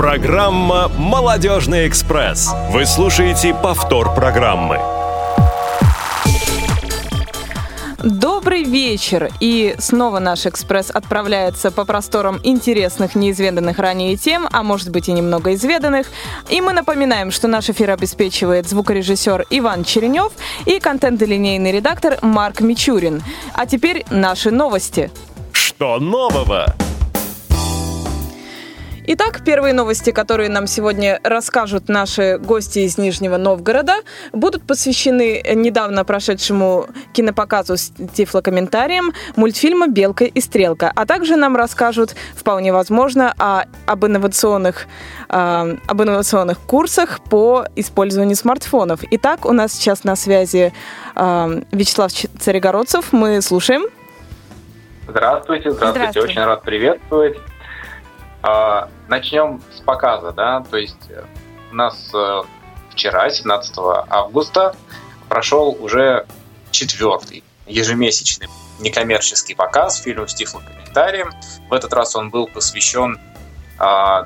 Программа «Молодежный экспресс». Вы слушаете повтор программы. Добрый вечер! И снова наш экспресс отправляется по просторам интересных, неизведанных ранее тем, а может быть и немного изведанных. И мы напоминаем, что наш эфир обеспечивает звукорежиссер Иван Черенев и контент-линейный редактор Марк Мичурин. А теперь наши новости. Что нового? Итак, первые новости, которые нам сегодня расскажут наши гости из Нижнего Новгорода, будут посвящены недавно прошедшему кинопоказу с тифлокомментарием мультфильма «Белка и стрелка», а также нам расскажут, вполне возможно, о, об, инновационных, э, об инновационных курсах по использованию смартфонов. Итак, у нас сейчас на связи э, Вячеслав Царегородцев. Мы слушаем. Здравствуйте, здравствуйте, здравствуйте. очень рад приветствовать. А, начнем с показа, да, то есть э, у нас э, вчера, 17 августа, прошел уже четвертый ежемесячный некоммерческий показ фильма с тифлокомментарием. В этот раз он был посвящен э,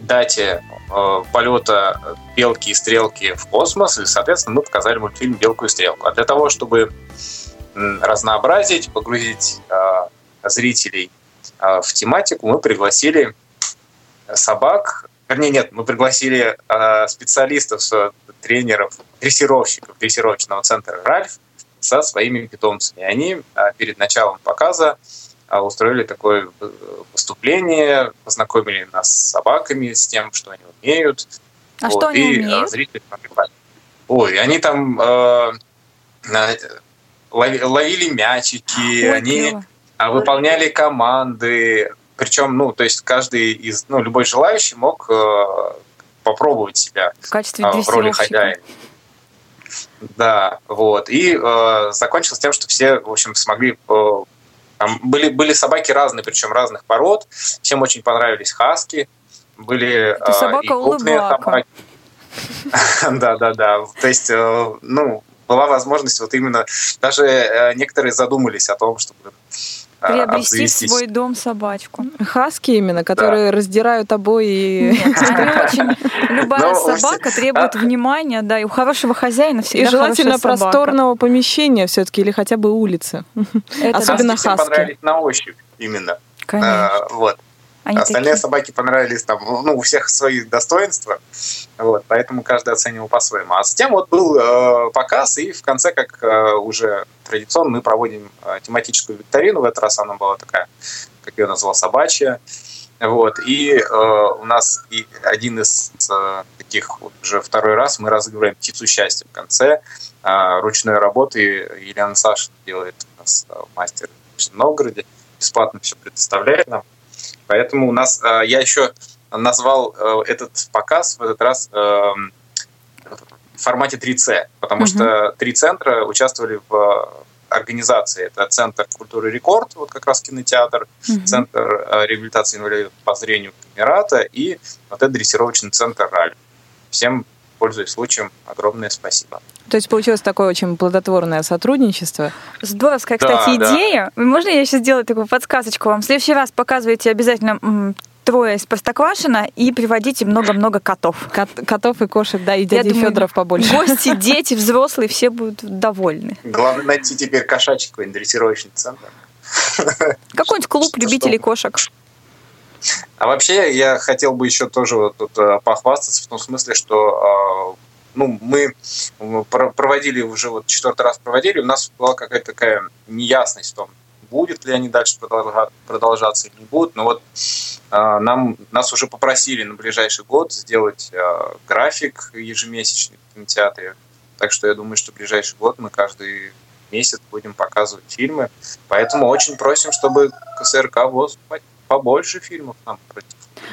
дате э, полета белки и стрелки в космос, и, соответственно, мы показали мультфильм «Белку и стрелку». А для того, чтобы разнообразить, погрузить э, зрителей а, в тематику мы пригласили собак, вернее, нет, мы пригласили а, специалистов, тренеров, дрессировщиков дрессировочного центра «Ральф» со своими питомцами. И они а, перед началом показа устроили такое выступление, познакомили нас с собаками, с тем, что они умеют. А вот, что они и умеют? Зрители Ой, они там э, ловили мячики, Ой, они клево. А выполняли команды. Причем, ну, то есть каждый из, ну, любой желающий мог э, попробовать себя в, качестве э, в роли хозяина. Да, вот. И э, закончилось тем, что все, в общем, смогли... Э, там были, были собаки разные, причем разных пород. Всем очень понравились хаски. Были э, собака и крупные собаки. Да, да, да. То есть, э, ну, была возможность вот именно... Даже некоторые задумались о том, чтобы Приобрести обзавестись. свой дом собачку. Хаски именно, которые да. раздирают обои. Нет, очень любая собака требует внимания, да, и у хорошего хозяина всегда И желательно просторного помещения все-таки или хотя бы улицы. Особенно хаски. понравились на ощупь именно. Конечно. А, вот. Они Остальные такие... собаки понравились там, ну, у всех свои достоинства, вот, поэтому каждый оценивал по-своему. А затем вот был э, показ, и в конце, как э, уже традиционно, мы проводим э, тематическую викторину. В этот раз она была такая, как ее назвал, собачья. Вот, и э, у нас и один из э, таких вот уже второй раз мы разыгрываем птицу счастья в конце э, ручной работы. Елена Саша делает у нас э, мастер в Новгороде, бесплатно все предоставляет нам. Поэтому у нас, э, я еще назвал э, этот показ в этот раз эм, в формате 3C, потому угу. что три центра участвовали в организации. Это Центр культуры Рекорд, вот как раз кинотеатр, угу. Центр э, реабилитации инвалидов по зрению Камерата и вот этот дрессировочный центр РАЛЬ. Всем, пользуясь случаем, огромное спасибо. То есть получилось такое очень плодотворное сотрудничество. Здоровская, кстати, да, идея. Да. Можно я еще сделаю такую подсказочку вам? В следующий раз показывайте обязательно трое из Простоквашина и приводите много-много котов. Кот, котов и кошек, да, и дяди думаю, Федоров побольше. Гости, дети, взрослые, все будут довольны. Главное найти теперь кошачий какой-нибудь дрессировочный центр. Какой-нибудь клуб любителей кошек. А вообще я хотел бы еще тоже вот тут э, похвастаться в том смысле, что э, ну, мы проводили уже вот четвертый раз проводили, у нас была какая-то такая неясность в том, будет ли они дальше продолжаться или не будут. Но вот э, нам, нас уже попросили на ближайший год сделать э, график ежемесячный в кинотеатре. Так что я думаю, что в ближайший год мы каждый месяц будем показывать фильмы. Поэтому очень просим, чтобы КСРК ВОЗ побольше фильмов нам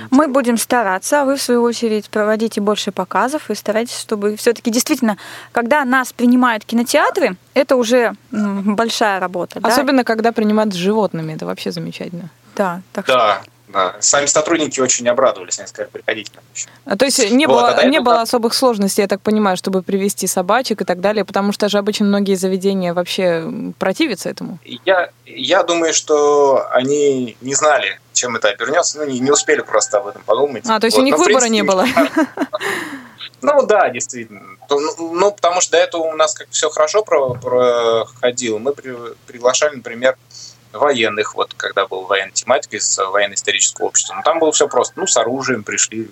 мы будем стараться, а вы, в свою очередь, проводите больше показов и старайтесь, чтобы все-таки действительно, когда нас принимают кинотеатры, это уже большая работа. Особенно, да? когда принимают с животными, это вообще замечательно. Да, так да, что... Сами сотрудники очень обрадовались, они сказали, приходите. А, то есть не, вот, было, а не было особых сложностей, я так понимаю, чтобы привести собачек и так далее, потому что же обычно многие заведения вообще противятся этому. Я, я думаю, что они не знали, чем это обернется, ну, не, не успели просто об этом подумать. А, то есть вот. у них Но, выбора принципе, не было. Ну да, действительно. Ну, ну, потому что до этого у нас как все хорошо проходило. Мы при, приглашали, например, военных, вот когда был военная тематика из военно-исторического общества. Ну, там было все просто. Ну, с оружием пришли.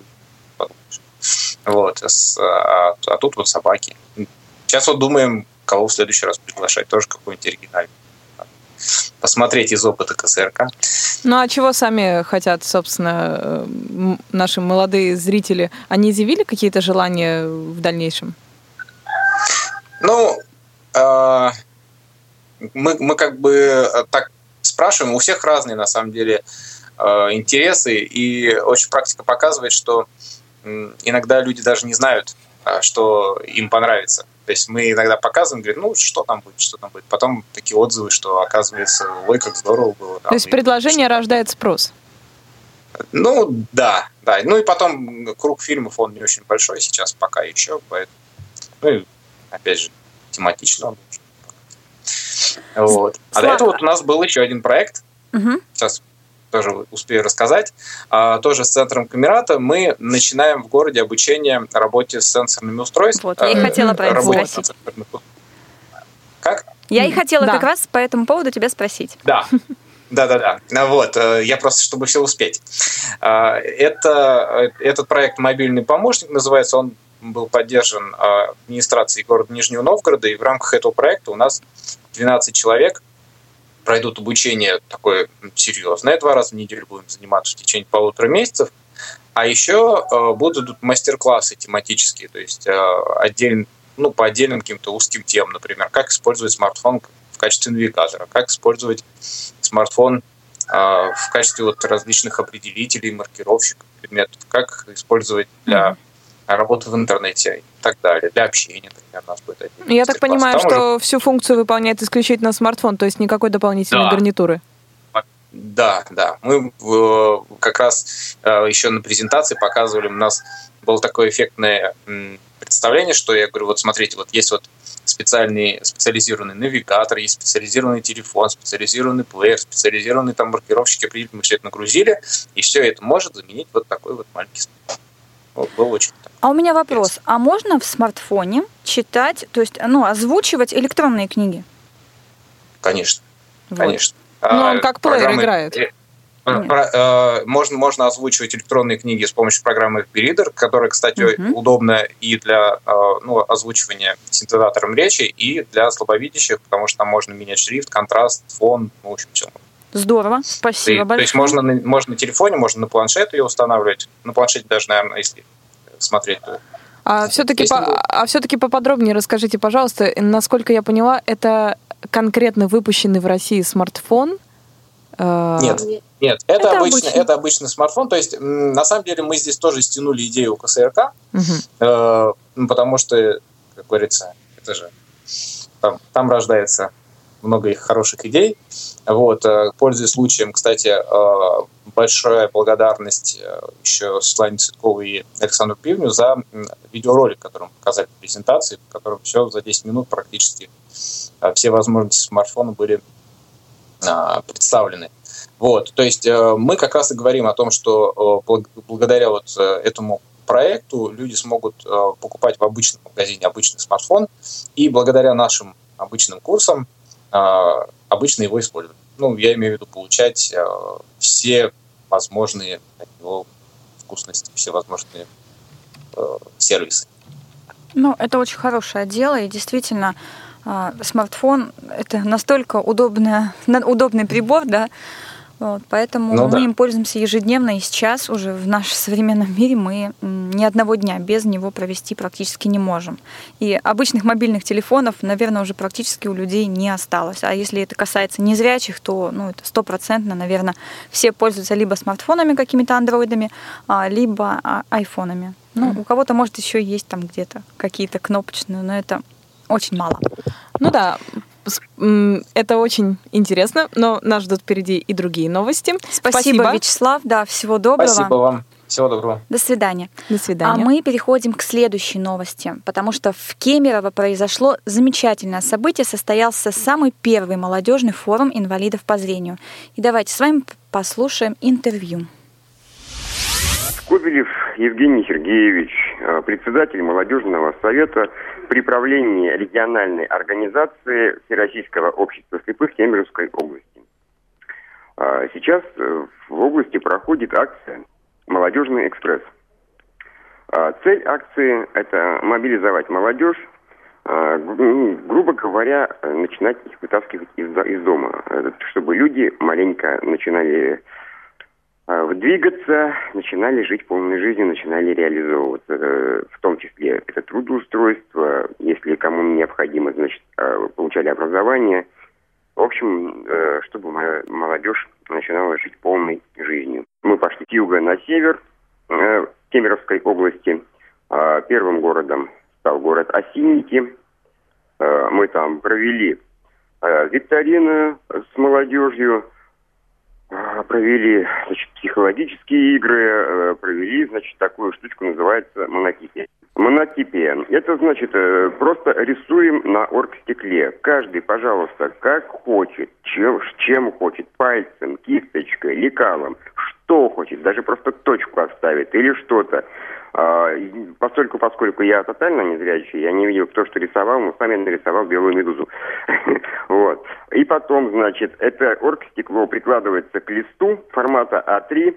Вот. А, а тут вот собаки. Сейчас вот думаем, кого в следующий раз приглашать. Тоже какой-нибудь оригинальный. Посмотреть из опыта КСРК. Ну а чего сами хотят, собственно, наши молодые зрители? Они изъявили какие-то желания в дальнейшем? Ну, э, мы, мы как бы э, так спрашиваем, у всех разные на самом деле э, интересы, и очень практика показывает, что иногда люди даже не знают, э, что им понравится. То есть мы иногда показываем, говорим, ну, что там будет, что там будет. Потом такие отзывы, что оказывается, ой, как здорово было. Там, То есть предложение что рождает спрос? Ну, да, да. Ну и потом круг фильмов, он не очень большой сейчас пока еще, поэтому, ну и, опять же, тематично он вот. А до этого вот у нас был еще один проект. Угу. Сейчас тоже успею рассказать. А, тоже с центром Камерата мы начинаем в городе обучение работе с сенсорными устройствами. Вот, я и хотела про это спросить. Как? Я и хотела да. как раз по этому поводу тебя спросить. Да. Да-да-да. Ну вот, э, я просто, чтобы все успеть. А, это, э, этот проект «Мобильный помощник» называется, он был поддержан а, администрацией города Нижнего Новгорода, и в рамках этого проекта у нас 12 человек пройдут обучение такое серьезное. Два раза в неделю будем заниматься в течение полутора месяцев. А еще э, будут мастер-классы тематические, то есть э, отдельно, ну, по отдельным каким-то узким темам, например, как использовать смартфон в качестве навигатора, как использовать смартфон э, в качестве вот различных определителей, маркировщиков предметов, как использовать для работы в интернете и так далее, для общения, например, у нас будет один. Я так понимаю, Там что уже... всю функцию выполняет исключительно смартфон, то есть никакой дополнительной да. гарнитуры. Да, да. Мы как раз э, еще на презентации показывали, у нас было такое эффектное представление, что я говорю, вот смотрите, вот есть вот специальный, специализированный навигатор, есть специализированный телефон, специализированный плеер, специализированный там маркировщики, мы все это нагрузили, и все это может заменить вот такой вот маленький смартфон. Был очень а у меня вопрос. А можно в смартфоне читать, то есть, ну, озвучивать электронные книги? Конечно. Вот. Конечно. Ну, он как плеер Программы... играет. Э, э, можно, можно озвучивать электронные книги с помощью программы Reader, которая, кстати, uh-huh. удобна и для э, ну, озвучивания синтезатором речи, и для слабовидящих, потому что там можно менять шрифт, контраст, фон, ну, в общем, все. Здорово, спасибо и, большое. То есть можно, можно на телефоне, можно на планшет ее устанавливать. На планшете даже, наверное, если смотреть. А все-таки, по, а все-таки поподробнее расскажите, пожалуйста, насколько я поняла, это конкретно выпущенный в России смартфон? Э, нет, нет, это, это обычный, обычный. это обычный смартфон. То есть, на самом деле, мы здесь тоже стянули идею КСРК, угу. потому что, как говорится, это же там, там рождается много их хороших идей. Вот, э, пользуясь случаем, кстати, э, большая благодарность э, еще Светлане Цветковой и Александру Пивню за видеоролик, который мы показали в презентации, в котором все за 10 минут практически все возможности смартфона были представлены. Вот, то есть мы как раз и говорим о том, что благодаря вот этому проекту люди смогут покупать в обычном магазине обычный смартфон, и благодаря нашим обычным курсам обычно его используют. Ну, я имею в виду получать а, все возможные от него вкусности, все возможные а, сервисы. Ну, это очень хорошее дело, и действительно смартфон это настолько удобная, удобный прибор, да, вот, поэтому ну, мы да. им пользуемся ежедневно, и сейчас уже в нашем современном мире мы ни одного дня без него провести практически не можем. И обычных мобильных телефонов, наверное, уже практически у людей не осталось. А если это касается незрячих, то ну, это стопроцентно, наверное, все пользуются либо смартфонами какими-то андроидами, а, либо а, айфонами. Ну, у кого-то, может, еще есть там где-то какие-то кнопочные, но это очень мало. Ну да, Это очень интересно, но нас ждут впереди и другие новости. Спасибо, Спасибо. Вячеслав. Да, всего доброго. Спасибо вам. Всего доброго. До свидания. До свидания. А мы переходим к следующей новости, потому что в Кемерово произошло замечательное событие. Состоялся самый первый молодежный форум инвалидов по зрению. И давайте с вами послушаем интервью. Кобелев Евгений Сергеевич, э, председатель молодежного совета при правлении региональной организации Всероссийского общества слепых Кемеровской области. А сейчас э, в области проходит акция «Молодежный экспресс». А, цель акции – это мобилизовать молодежь, а, ну, грубо говоря, начинать их вытаскивать из, из дома, чтобы люди маленько начинали двигаться, начинали жить полной жизнью, начинали реализовываться. Э, в том числе это трудоустройство, если кому необходимо, значит, а, получали образование. В общем, э, чтобы молодежь начинала жить полной жизнью. Мы пошли с юга на север э, Кемеровской области. А, первым городом стал город Осинники. Мы там провели викторину с молодежью, а, провели значит, психологические игры, э, провели, значит, такую штучку, называется монотипия. Монотипия. Это значит, э, просто рисуем на оргстекле. Каждый, пожалуйста, как хочет, чем, чем хочет, пальцем, кисточкой, лекалом, что хочет, даже просто точку оставит или что-то. А, поскольку, поскольку я тотально незрячий, я не видел, кто что рисовал, но сам я нарисовал белую медузу. вот. И потом, значит, это оргстекло прикладывается к листу формата А3,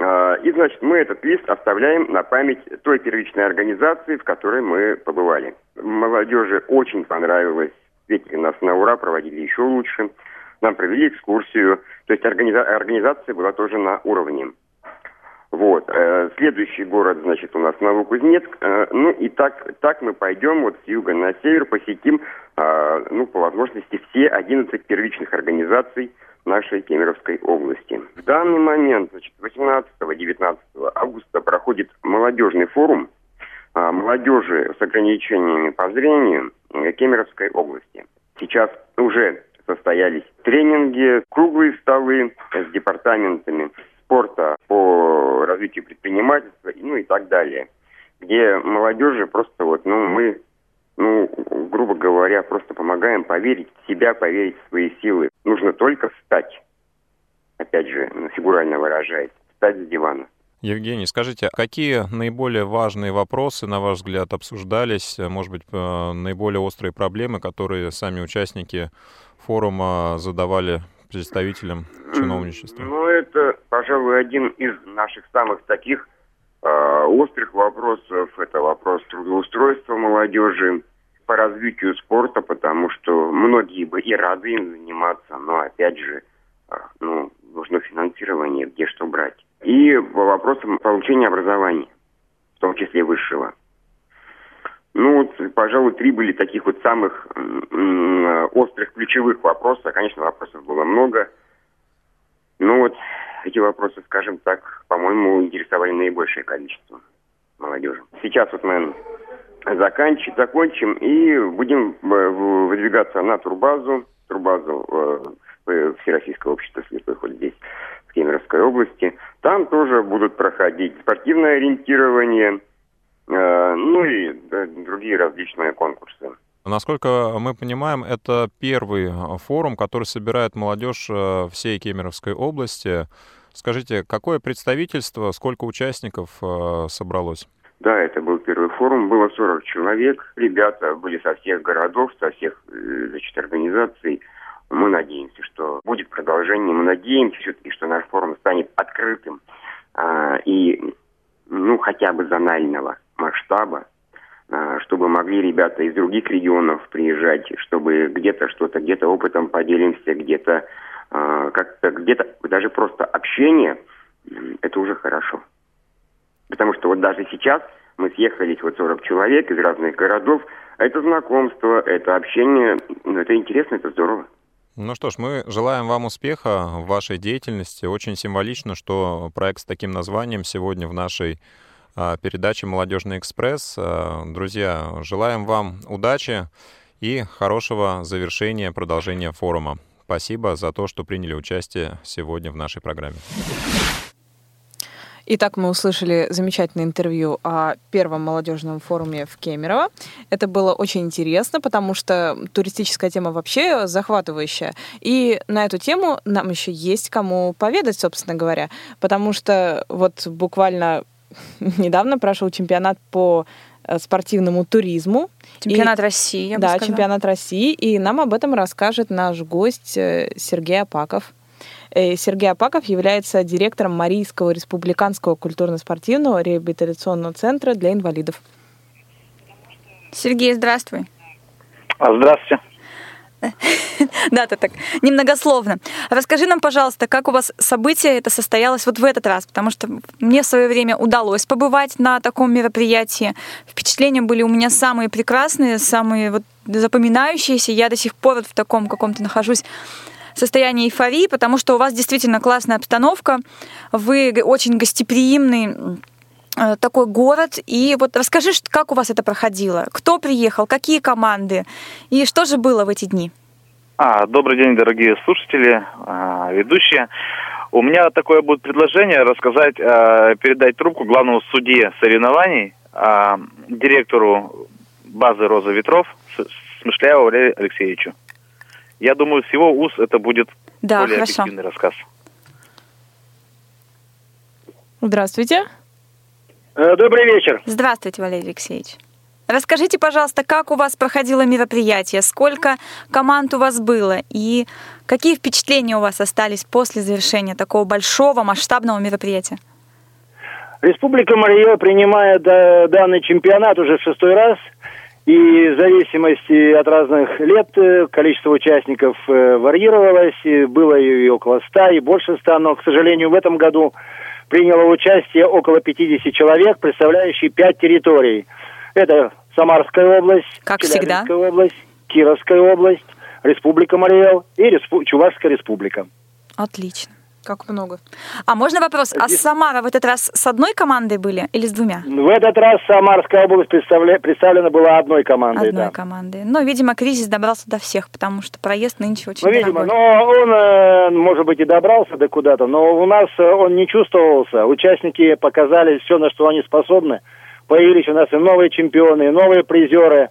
а, и, значит, мы этот лист оставляем на память той первичной организации, в которой мы побывали. Молодежи очень понравилось, встретили нас на ура, проводили еще лучше. Нам провели экскурсию, то есть организа- организация была тоже на уровне. Вот. Э, следующий город, значит, у нас Новокузнецк. Э, ну и так, так мы пойдем вот с юга на север, посетим, э, ну, по возможности, все 11 первичных организаций нашей Кемеровской области. В данный момент, значит, 18-19 августа проходит молодежный форум молодежи с ограничениями по зрению Кемеровской области. Сейчас уже состоялись тренинги, круглые столы с департаментами спорта, по развитию предпринимательства, ну и так далее. Где молодежи просто вот, ну, мы, ну, грубо говоря, просто помогаем поверить в себя, поверить в свои силы. Нужно только встать. Опять же, фигурально выражаясь, встать с дивана. Евгений, скажите, какие наиболее важные вопросы, на ваш взгляд, обсуждались, может быть, э, наиболее острые проблемы, которые сами участники форума задавали представителям чиновничества? Ну, это, пожалуй, один из наших самых таких э, острых вопросов. Это вопрос трудоустройства молодежи по развитию спорта, потому что многие бы и рады им заниматься, но, опять же, э, ну, нужно финансирование, где что брать. И по вопросам получения образования, в том числе высшего. Ну, вот, пожалуй, три были таких вот самых острых, ключевых вопроса. Конечно, вопросов было много. Ну вот, эти вопросы, скажем так, по-моему, интересовали наибольшее количество молодежи. Сейчас вот мы заканчиваем, закончим и будем э, выдвигаться на турбазу, турбазу э, Всероссийского общества слепых вот здесь, в Кемеровской области. Там тоже будут проходить спортивное ориентирование – Э, ну и другие различные конкурсы. Насколько мы понимаем, это первый э, форум, который собирает молодежь э, всей Кемеровской области. Скажите, какое представительство, сколько участников собралось? Да, это был первый форум, было 40 человек. Ребята были со всех городов, со всех значит, организаций. Мы надеемся, что будет продолжение. Мы надеемся все-таки, что наш форум станет открытым а, и ну, хотя бы зонального масштаба, а, чтобы могли ребята из других регионов приезжать, чтобы где-то что-то, где-то опытом поделимся, где-то а, как-то, где-то даже просто общение, это уже хорошо. Потому что вот даже сейчас мы съехались вот 40 человек из разных городов, это знакомство, это общение, ну, это интересно, это здорово. Ну что ж, мы желаем вам успеха в вашей деятельности. Очень символично, что проект с таким названием сегодня в нашей а, передаче «Молодежный экспресс». А, друзья, желаем вам удачи и хорошего завершения, продолжения форума. Спасибо за то, что приняли участие сегодня в нашей программе. Итак, мы услышали замечательное интервью о первом молодежном форуме в Кемерово. Это было очень интересно, потому что туристическая тема вообще захватывающая. И на эту тему нам еще есть кому поведать, собственно говоря, потому что вот буквально недавно прошел чемпионат по э, спортивному туризму. Чемпионат и, России, я бы Да, сказала. чемпионат России. И нам об этом расскажет наш гость э, Сергей Апаков. Э, Сергей Апаков является директором Марийского республиканского культурно-спортивного реабилитационного центра для инвалидов. Сергей, здравствуй. А, здравствуйте. Да, ты так немногословно. Расскажи нам, пожалуйста, как у вас событие это состоялось вот в этот раз, потому что мне в свое время удалось побывать на таком мероприятии. Впечатления были у меня самые прекрасные, самые вот запоминающиеся. Я до сих пор вот в таком каком-то нахожусь состояние эйфории, потому что у вас действительно классная обстановка, вы очень гостеприимный э, такой город. И вот расскажи, как у вас это проходило? Кто приехал, какие команды и что же было в эти дни? А, добрый день, дорогие слушатели, а, ведущие. У меня такое будет предложение рассказать, а, передать трубку главному судье соревнований, а, директору базы «Роза ветров» Смышляеву Валерию Алексеевичу. Я думаю, с его уст это будет да, более хорошо. объективный рассказ. Здравствуйте. Э, добрый вечер. Здравствуйте, Валерий Алексеевич. Расскажите, пожалуйста, как у вас проходило мероприятие, сколько команд у вас было и какие впечатления у вас остались после завершения такого большого масштабного мероприятия? Республика Мария принимает э, данный чемпионат уже в шестой раз – и в зависимости от разных лет э, количество участников э, варьировалось. Было и около 100, и больше 100, но, к сожалению, в этом году приняло участие около 50 человек, представляющие 5 территорий. Это Самарская область, как всегда. область, Кировская область, Республика Мариэл и Респу... Чувашская республика. Отлично. Как много. А можно вопрос? А Самара в этот раз с одной командой были или с двумя? В этот раз Самарская область представля... представлена была одной командой. Одной да. командой. Но, видимо, кризис добрался до всех, потому что проезд нынче очень Ну, видимо, но он, э, может быть, и добрался до куда-то, но у нас э, он не чувствовался. Участники показали все, на что они способны. Появились у нас и новые чемпионы, и новые призеры.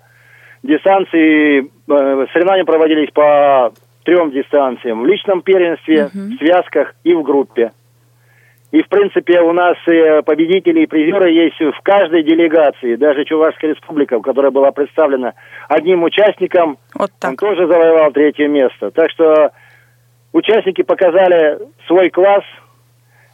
Дистанции, э, соревнования проводились по трем дистанциям. В личном первенстве, угу. в связках и в группе. И, в принципе, у нас победители и призеры есть в каждой делегации. Даже Чувашская республика, которая была представлена одним участником, вот так. он тоже завоевал третье место. Так что участники показали свой класс.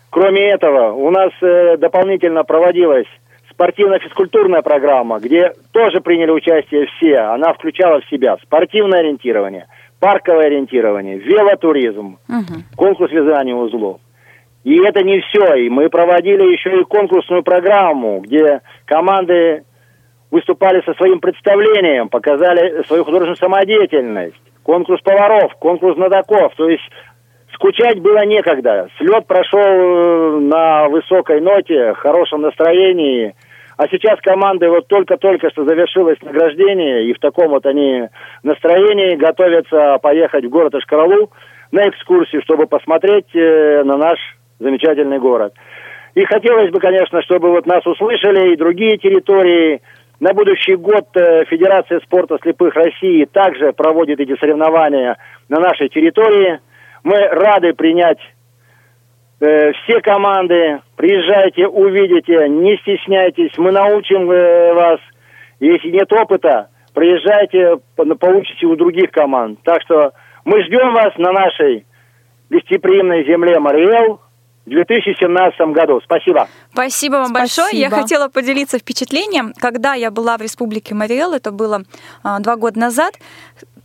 Кроме этого, у нас э, дополнительно проводилась спортивно-физкультурная программа, где тоже приняли участие все. Она включала в себя спортивное ориентирование – парковое ориентирование, велотуризм, угу. конкурс вязания узлов. И это не все. И мы проводили еще и конкурсную программу, где команды выступали со своим представлением, показали свою художественную самодеятельность. Конкурс поваров, конкурс знатоков. То есть скучать было некогда. Слет прошел э, на высокой ноте, хорошем настроении – а сейчас команды вот только-только что завершилось награждение, и в таком вот они настроении готовятся поехать в город Ашкаралу на экскурсию, чтобы посмотреть э, на наш замечательный город. И хотелось бы, конечно, чтобы вот нас услышали и другие территории. На будущий год э, Федерация спорта слепых России также проводит эти соревнования на нашей территории. Мы рады принять Э, все команды, приезжайте, увидите, не стесняйтесь, мы научим э, вас. Если нет опыта, приезжайте, получите у других команд. Так что мы ждем вас на нашей гостеприимной земле Мариэл 2017 году. Спасибо. Спасибо вам Спасибо. большое. Я хотела поделиться впечатлением. Когда я была в Республике Мариэл, это было а, два года назад,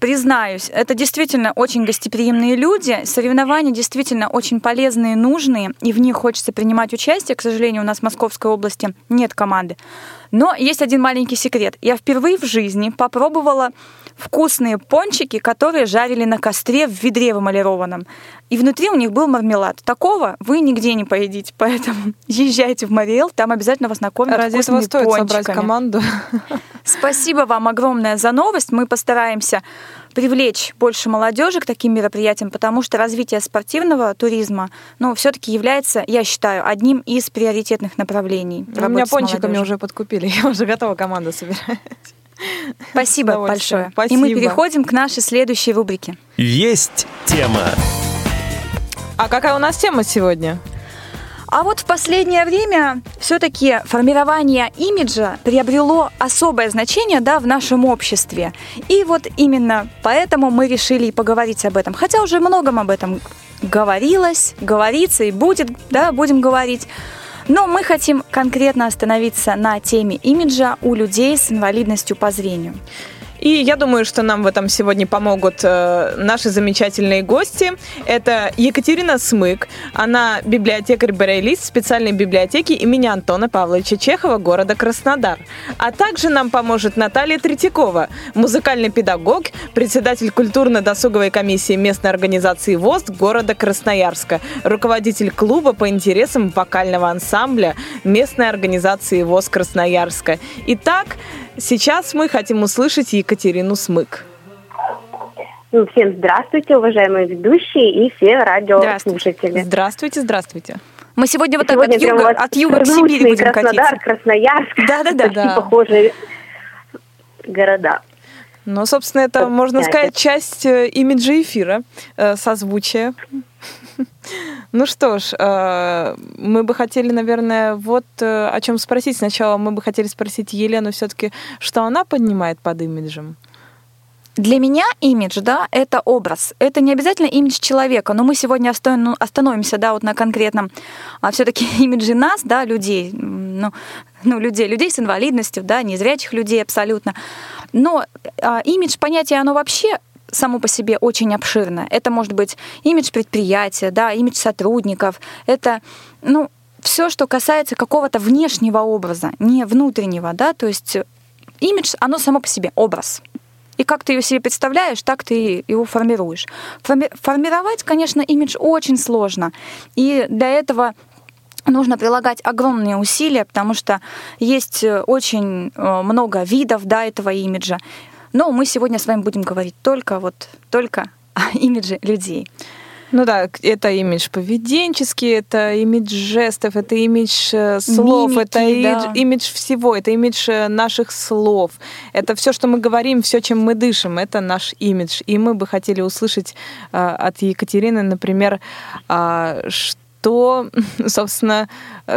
признаюсь, это действительно очень гостеприимные люди. Соревнования действительно очень полезные, нужные, и в них хочется принимать участие. К сожалению, у нас в Московской области нет команды. Но есть один маленький секрет. Я впервые в жизни попробовала вкусные пончики, которые жарили на костре в ведре вымалированном. И внутри у них был мармелад. Такого вы нигде не поедите, поэтому езжайте в Мариэл, там обязательно вас накормят Ради этого стоит пончиками. собрать команду. Спасибо вам огромное за новость. Мы постараемся привлечь больше молодежи к таким мероприятиям, потому что развитие спортивного туризма, ну, все-таки является, я считаю, одним из приоритетных направлений. У меня пончиками уже подкупили, я уже готова команду собирать. Спасибо большое. Спасибо. И мы переходим к нашей следующей рубрике. Есть тема. А какая у нас тема сегодня? А вот в последнее время все-таки формирование имиджа приобрело особое значение да, в нашем обществе. И вот именно поэтому мы решили и поговорить об этом. Хотя уже многом об этом говорилось, говорится и будет, да, будем говорить. Но мы хотим конкретно остановиться на теме имиджа у людей с инвалидностью по зрению. И я думаю, что нам в этом сегодня помогут э, наши замечательные гости. Это Екатерина Смык, она библиотекарь-барелист специальной библиотеки имени Антона Павловича Чехова города Краснодар. А также нам поможет Наталья Третьякова, музыкальный педагог, председатель культурно-досуговой комиссии местной организации ВОЗ города Красноярска, руководитель клуба по интересам вокального ансамбля местной организации ВОЗ Красноярска. Итак, Сейчас мы хотим услышать Екатерину Смык. Ну, всем здравствуйте, уважаемые ведущие и все радиослушатели. Здравствуйте, здравствуйте. Мы сегодня вот сегодня так от юга, от юга к Сибири будем Краснодар, катиться. Красноярск. Да-да-да. да. похожие города. Ну, собственно, это, можно сказать, часть э, имиджа эфира, э, созвучие. Ну что ж, э, мы бы хотели, наверное, вот о чем спросить. Сначала мы бы хотели спросить Елену все-таки, что она поднимает под имиджем. Для меня имидж, да, это образ. Это не обязательно имидж человека, но мы сегодня остановимся, да, вот на конкретном, а все-таки имидже нас, да, людей, ну, ну, людей, людей с инвалидностью, да, незрячих людей абсолютно. Но а, имидж понятие, оно вообще само по себе очень обширно. Это может быть имидж предприятия, да, имидж сотрудников. Это, ну, все, что касается какого-то внешнего образа, не внутреннего, да, то есть имидж, оно само по себе образ. И как ты ее себе представляешь, так ты его формируешь. Форми- формировать, конечно, имидж очень сложно. И для этого нужно прилагать огромные усилия, потому что есть очень э, много видов да, этого имиджа. Но мы сегодня с вами будем говорить только вот только о имидже людей. Ну да, это имидж поведенческий, это имидж жестов, это имидж э, слов, Мимики, это имидж, да. имидж всего, это имидж э, наших слов. Это все, что мы говорим, все, чем мы дышим, это наш имидж. И мы бы хотели услышать э, от Екатерины, например, э, что то, собственно,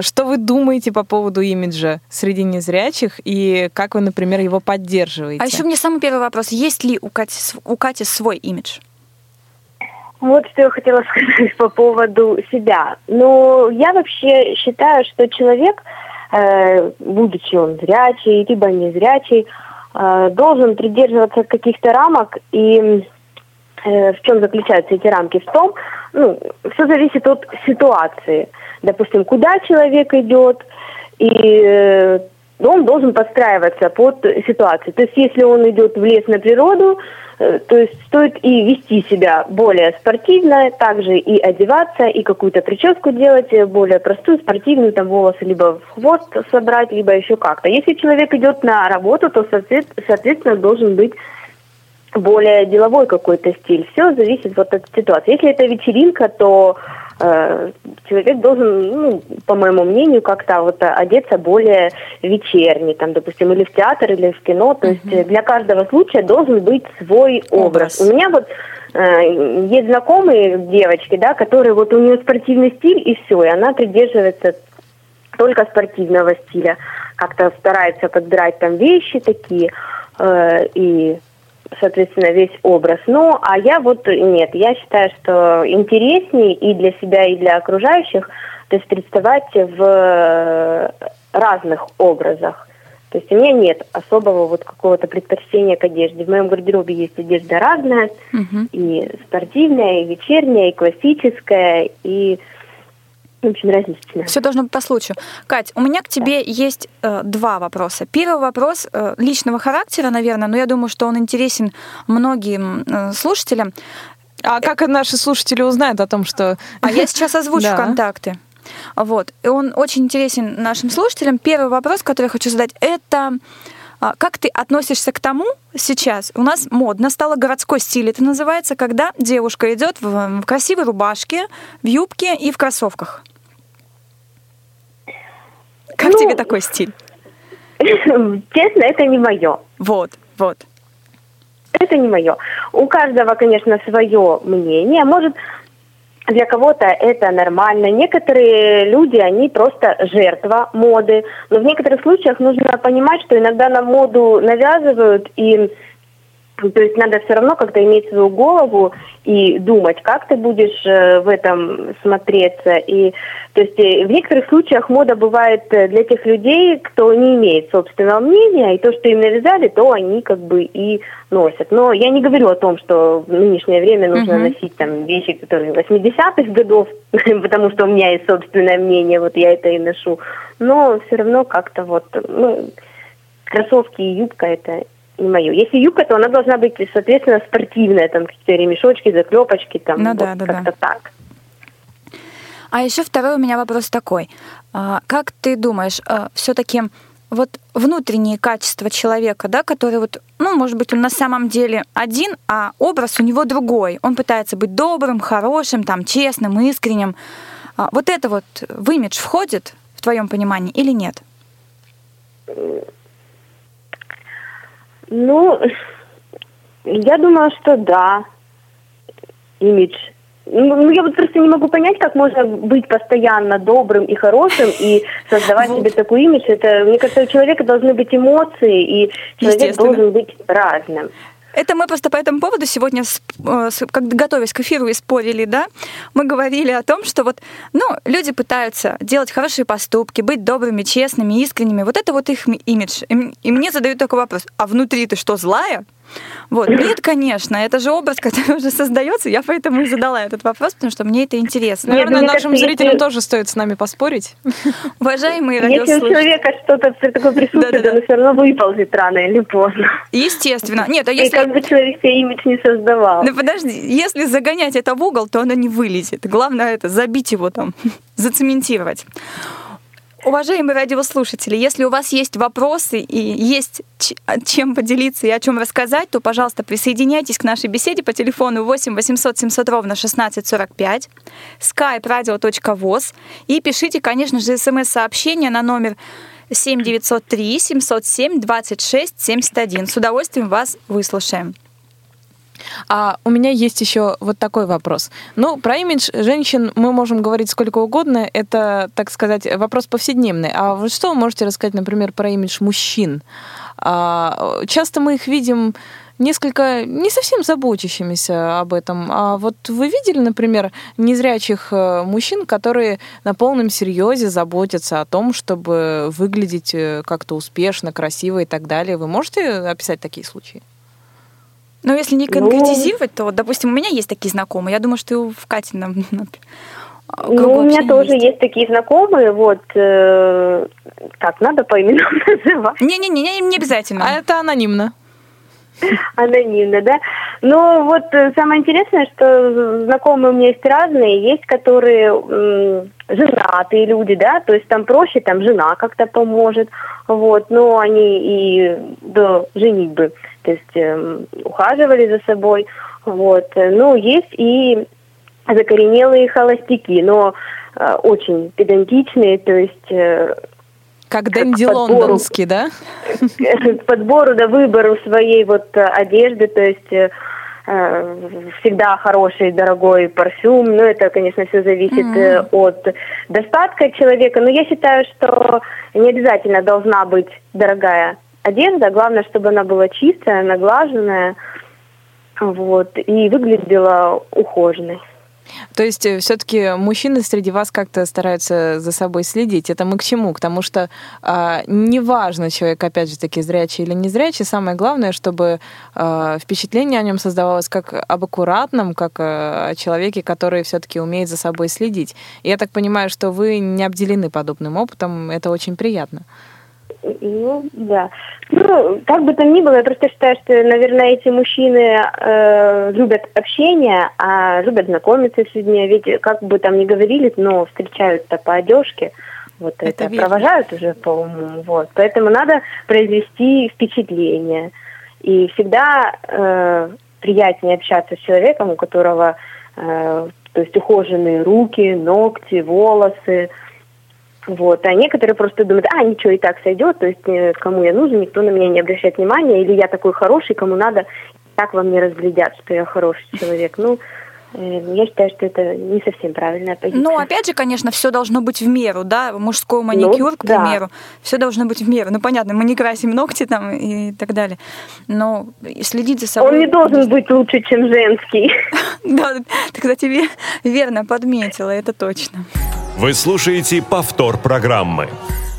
что вы думаете по поводу имиджа среди незрячих и как вы, например, его поддерживаете? А еще мне самый первый вопрос. Есть ли у Кати, у Кати свой имидж? Вот что я хотела сказать по поводу себя. Ну, я вообще считаю, что человек, э, будучи он зрячий, либо незрячий, э, должен придерживаться каких-то рамок и Э, в чем заключаются эти рамки? В том, ну, все зависит от ситуации. Допустим, куда человек идет, и э, он должен подстраиваться под ситуацию. То есть, если он идет в лес на природу, э, то есть стоит и вести себя более спортивно, также и одеваться, и какую-то прическу делать более простую, спортивную, там волосы либо в хвост собрать, либо еще как-то. Если человек идет на работу, то, соответственно, должен быть более деловой какой-то стиль. Все зависит вот от ситуации. Если это вечеринка, то э, человек должен, ну, по моему мнению, как-то вот одеться более вечерний, там, допустим, или в театр, или в кино. То есть mm-hmm. для каждого случая должен быть свой образ. образ. У меня вот э, есть знакомые девочки, да, которые вот у нее спортивный стиль и все, и она придерживается только спортивного стиля, как-то старается подбирать там вещи такие э, и соответственно, весь образ. Ну, а я вот нет, я считаю, что интереснее и для себя, и для окружающих, то есть представать в разных образах. То есть у меня нет особого вот какого-то предпочтения к одежде. В моем гардеробе есть одежда разная, uh-huh. и спортивная, и вечерняя, и классическая, и в общем, различно. Все должно быть по случаю. Кать, у меня к тебе да. есть э, два вопроса. Первый вопрос э, личного характера, наверное, но я думаю, что он интересен многим э, слушателям. А как наши слушатели узнают о том, что... А я сейчас озвучу контакты. Вот. И он очень интересен нашим слушателям. Первый вопрос, который я хочу задать, это а, как ты относишься к тому сейчас? У нас модно стало городской стиль. Это называется, когда девушка идет в красивой рубашке, в юбке и в кроссовках. Как ну, тебе такой стиль? Честно, это не мое. Вот, вот. Это не мое. У каждого, конечно, свое мнение. Может, для кого-то это нормально. Некоторые люди, они просто жертва моды. Но в некоторых случаях нужно понимать, что иногда на моду навязывают и то есть надо все равно как-то иметь свою голову и думать, как ты будешь э, в этом смотреться. И, то есть э, в некоторых случаях мода бывает э, для тех людей, кто не имеет собственного мнения, и то, что им навязали, то они как бы и носят. Но я не говорю о том, что в нынешнее время нужно uh-huh. носить там вещи, которые 80-х годов, потому что у меня есть собственное мнение, вот я это и ношу. Но все равно как-то вот, ну, кроссовки и юбка это не мое. Если юбка, то она должна быть, соответственно, спортивная, там какие-то ремешочки, заклепочки, там ну, вот, да, да, как-то да. так. А еще второй у меня вопрос такой. А, как ты думаешь, а, все-таки вот внутренние качества человека, да, который вот, ну, может быть, он на самом деле один, а образ у него другой. Он пытается быть добрым, хорошим, там, честным, искренним. А, вот это вот в имидж входит в твоем понимании или нет? Ну, я думаю, что да. Имидж. Ну, ну, я вот просто не могу понять, как можно быть постоянно добрым и хорошим и создавать вот. себе такой имидж. Это, мне кажется, у человека должны быть эмоции, и человек должен быть разным. Это мы просто по этому поводу сегодня, э, как готовясь к эфиру и спорили, да, мы говорили о том, что вот, ну, люди пытаются делать хорошие поступки, быть добрыми, честными, искренними. Вот это вот их имидж. И мне задают такой вопрос, а внутри ты что, злая? Вот. Нет, конечно, это же образ, который уже создается. Я поэтому и задала этот вопрос, потому что мне это интересно. Наверное, Нет, нашим кажется, зрителям если... тоже стоит с нами поспорить. Уважаемые радиослушатели. Если у человека что-то такое присутствует, да, да, да. все равно выползет рано или поздно. Естественно. Нет, а если... И как бы человек себе имидж не создавал. Да подожди, если загонять это в угол, то оно не вылезет. Главное это забить его там, зацементировать. Уважаемые радиослушатели, если у вас есть вопросы и есть чем поделиться и о чем рассказать, то, пожалуйста, присоединяйтесь к нашей беседе по телефону 8 800 700 ровно 1645, skype radio.voz и пишите, конечно же, смс-сообщение на номер 7903 707 26 71. С удовольствием вас выслушаем. А у меня есть еще вот такой вопрос. Ну, про имидж женщин мы можем говорить сколько угодно. Это, так сказать, вопрос повседневный. А вот что вы можете рассказать, например, про имидж мужчин? А, часто мы их видим несколько не совсем заботящимися об этом. А вот вы видели, например, незрячих э, мужчин, которые на полном серьезе заботятся о том, чтобы выглядеть э, как-то успешно, красиво и так далее? Вы можете описать такие случаи? Но если не ну. конкретизировать, ну, то, допустим, у меня есть такие знакомые. Я думаю, что в Катином ну, у меня тоже есть. есть такие знакомые, вот, э, как, надо по именам называть? Не-не-не, не обязательно. А это анонимно. Анонимно, да? Ну, вот э, самое интересное, что знакомые у меня есть разные. Есть, которые м, женатые люди, да, то есть там проще, там жена как-то поможет, вот, но они и до женитьбы то есть э, ухаживали за собой. Вот. Ну, есть и закоренелые холостяки, но э, очень педантичные, то есть... Э, как Дэнди Лондонский, да? К подбору, да, выбору своей вот э, одежды, то есть э, э, всегда хороший, дорогой парфюм. Ну, это, конечно, все зависит mm-hmm. от достатка человека. Но я считаю, что не обязательно должна быть дорогая одежда, главное, чтобы она была чистая, наглаженная, вот, и выглядела ухоженной. То есть э, все-таки мужчины среди вас как-то стараются за собой следить. Это мы к чему? К тому, что э, неважно, человек, опять же таки, зрячий или не зрячий, самое главное, чтобы э, впечатление о нем создавалось как об аккуратном, как о человеке, который все-таки умеет за собой следить. И я так понимаю, что вы не обделены подобным опытом. Это очень приятно. Ну, да. Ну, как бы там ни было, я просто считаю, что, наверное, эти мужчины э, любят общение, а любят знакомиться с людьми. Ведь, как бы там ни говорили, но встречают-то по одежке. Вот это, это провожают уже по уму. Вот. Поэтому надо произвести впечатление. И всегда э, приятнее общаться с человеком, у которого э, то есть ухоженные руки, ногти, волосы, вот. А некоторые просто думают, а, ничего, и так сойдет, то есть э, кому я нужен, никто на меня не обращает внимания, или я такой хороший, кому надо, так во мне разглядят, что я хороший человек. Ну, э, я считаю, что это не совсем правильная позиция. Ну, опять же, конечно, все должно быть в меру, да, мужской маникюр, ну, к примеру, да. все должно быть в меру. Ну, понятно, мы не красим ногти там и так далее, но следить за собой... Он не должен быть лучше, чем женский. Да, тогда тебе верно подметила, это точно. Вы слушаете повтор программы.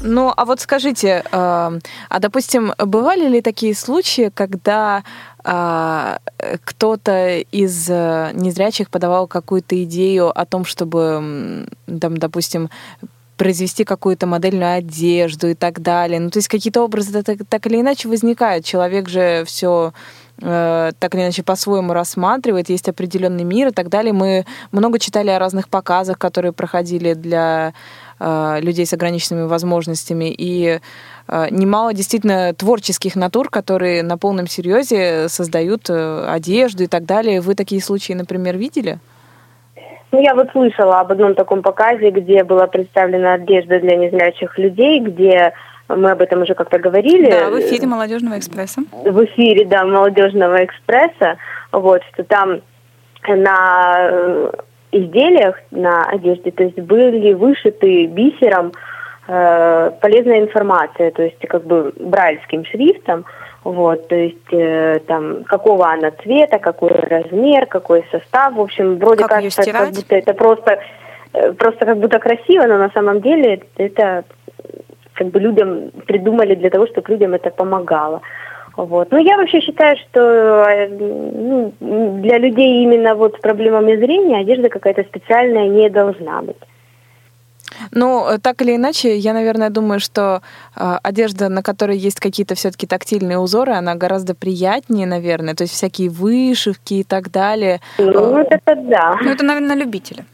Ну, а вот скажите, э, а допустим, бывали ли такие случаи, когда э, кто-то из э, незрячих подавал какую-то идею о том, чтобы, там, допустим, произвести какую-то модельную одежду и так далее. Ну, то есть какие-то образы так, так или иначе возникают. Человек же все Э, так или иначе по-своему рассматривает, есть определенный мир и так далее. Мы много читали о разных показах, которые проходили для э, людей с ограниченными возможностями, и э, немало действительно творческих натур, которые на полном серьезе создают одежду и так далее. Вы такие случаи, например, видели? Ну, я вот слышала об одном таком показе, где была представлена одежда для незрячих людей, где мы об этом уже как-то говорили. Да, в эфире Молодежного экспресса. В эфире, да, Молодежного экспресса. Вот, что там на э, изделиях, на одежде, то есть были вышиты бисером э, полезная информация, то есть как бы брайльским шрифтом, вот, то есть э, там какого она цвета, какой размер, какой состав, в общем, вроде как кажется, как будто это просто э, просто как будто красиво, но на самом деле это как бы людям придумали для того, чтобы людям это помогало. Вот. Но я вообще считаю, что э, ну, для людей именно вот с проблемами зрения одежда какая-то специальная не должна быть. Ну, так или иначе, я, наверное, думаю, что э, одежда, на которой есть какие-то все-таки тактильные узоры, она гораздо приятнее, наверное. То есть всякие вышивки и так далее. Ну, это да. Ну, это, наверное, любители.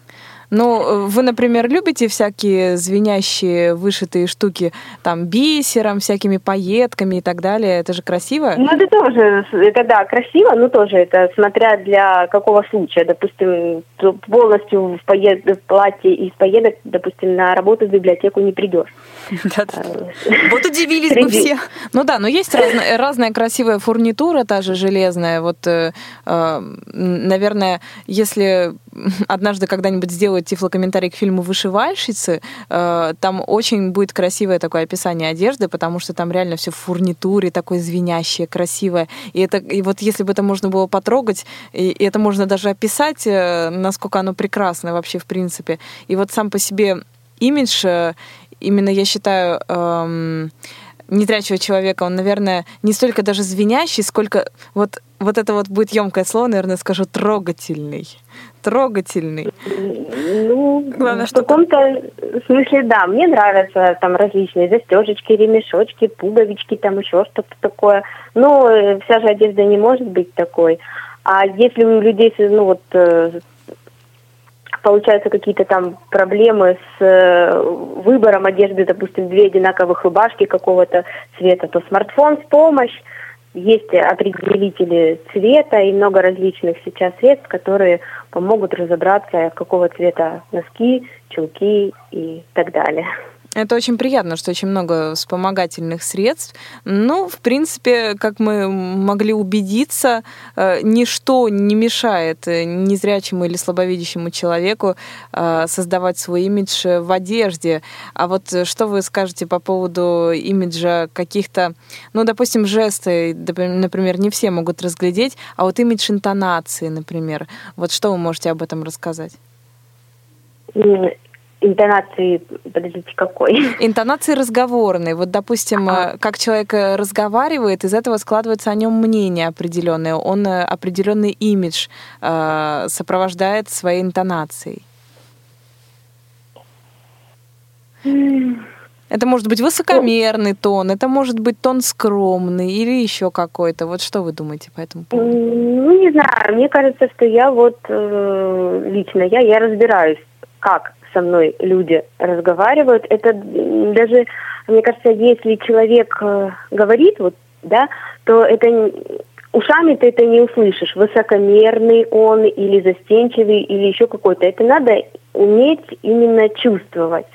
Ну, вы, например, любите всякие звенящие вышитые штуки, там, бисером, всякими пайетками и так далее? Это же красиво? Ну, это тоже, это да, красиво, но тоже это смотря для какого случая. Допустим, полностью в, поед... в платье из поедок, допустим, на работу в библиотеку не придешь. Вот удивились бы все. Ну да, но есть разная красивая фурнитура, та же железная. Вот, э, э, наверное, если однажды когда-нибудь сделать тифлокомментарий к фильму «Вышивальщицы», э, там очень будет красивое такое описание одежды, потому что там реально все в фурнитуре, такое звенящее, красивое. И, это, и вот если бы это можно было потрогать, и, и это можно даже описать, э, насколько оно прекрасно вообще в принципе. И вот сам по себе имидж, э, именно я считаю, эм, незрячего человека, он, наверное, не столько даже звенящий, сколько вот, вот это вот будет емкое слово, наверное, скажу, трогательный. Трогательный. Ну, Главное, в что каком-то смысле, да, мне нравятся там различные застежечки, ремешочки, пуговички, там еще что-то такое. Но э, вся же одежда не может быть такой. А если у людей, ну вот, э, получаются какие-то там проблемы с э, выбором одежды, допустим, две одинаковых рубашки какого-то цвета, то смартфон в помощь. Есть определители цвета и много различных сейчас средств, которые помогут разобраться, какого цвета носки, чулки и так далее. Это очень приятно, что очень много вспомогательных средств. Ну, в принципе, как мы могли убедиться, э, ничто не мешает э, незрячему или слабовидящему человеку э, создавать свой имидж в одежде. А вот что вы скажете по поводу имиджа каких-то, ну, допустим, жесты, например, не все могут разглядеть, а вот имидж интонации, например. Вот что вы можете об этом рассказать? Интонации, подождите, какой? Интонации разговорные. Вот, допустим, ага. как человек э, разговаривает, из этого складывается о нем мнение определенное. Он э, определенный имидж э, сопровождает своей интонацией. Это может быть высокомерный тон, это может быть тон скромный или еще какой-то. Вот что вы думаете по этому поводу? Ну, не знаю. Мне кажется, что я вот э, лично, я, я разбираюсь, как со мной люди разговаривают. Это даже, мне кажется, если человек э, говорит, вот, да, то это ушами ты это не услышишь. Высокомерный он или застенчивый или еще какой-то. Это надо уметь именно чувствовать.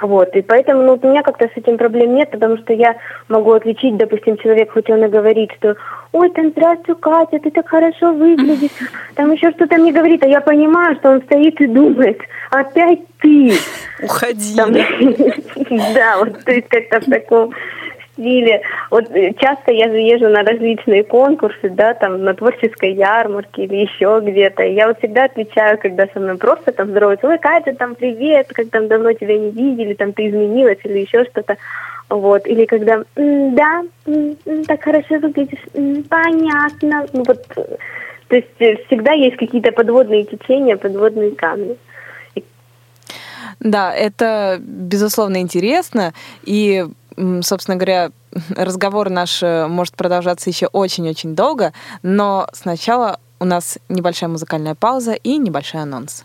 Вот, и поэтому ну, у меня как-то с этим проблем нет, потому что я могу отличить, допустим, человек, хоть он и говорит, что «Ой, там, здравствуй, Катя, ты так хорошо выглядишь», там еще что-то мне говорит, а я понимаю, что он стоит и думает «Опять ты!» Уходи. Да, вот, то есть как-то в таком стиле. Вот э, часто я же езжу на различные конкурсы, да, там на творческой ярмарке или еще где-то. Я вот всегда отвечаю, когда со мной просто там здороваются, ой, Катя, там привет, как там давно тебя не видели, там ты изменилась или еще что-то. Вот, или когда, да, так хорошо выглядишь, понятно. Ну вот, то есть э, всегда есть какие-то подводные течения, подводные камни. Да, это безусловно интересно, и собственно говоря, разговор наш э, может продолжаться еще очень-очень долго, но сначала у нас небольшая музыкальная пауза и небольшой анонс.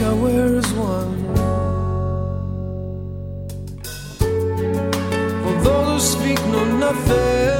Wear is one. For those who speak know nothing.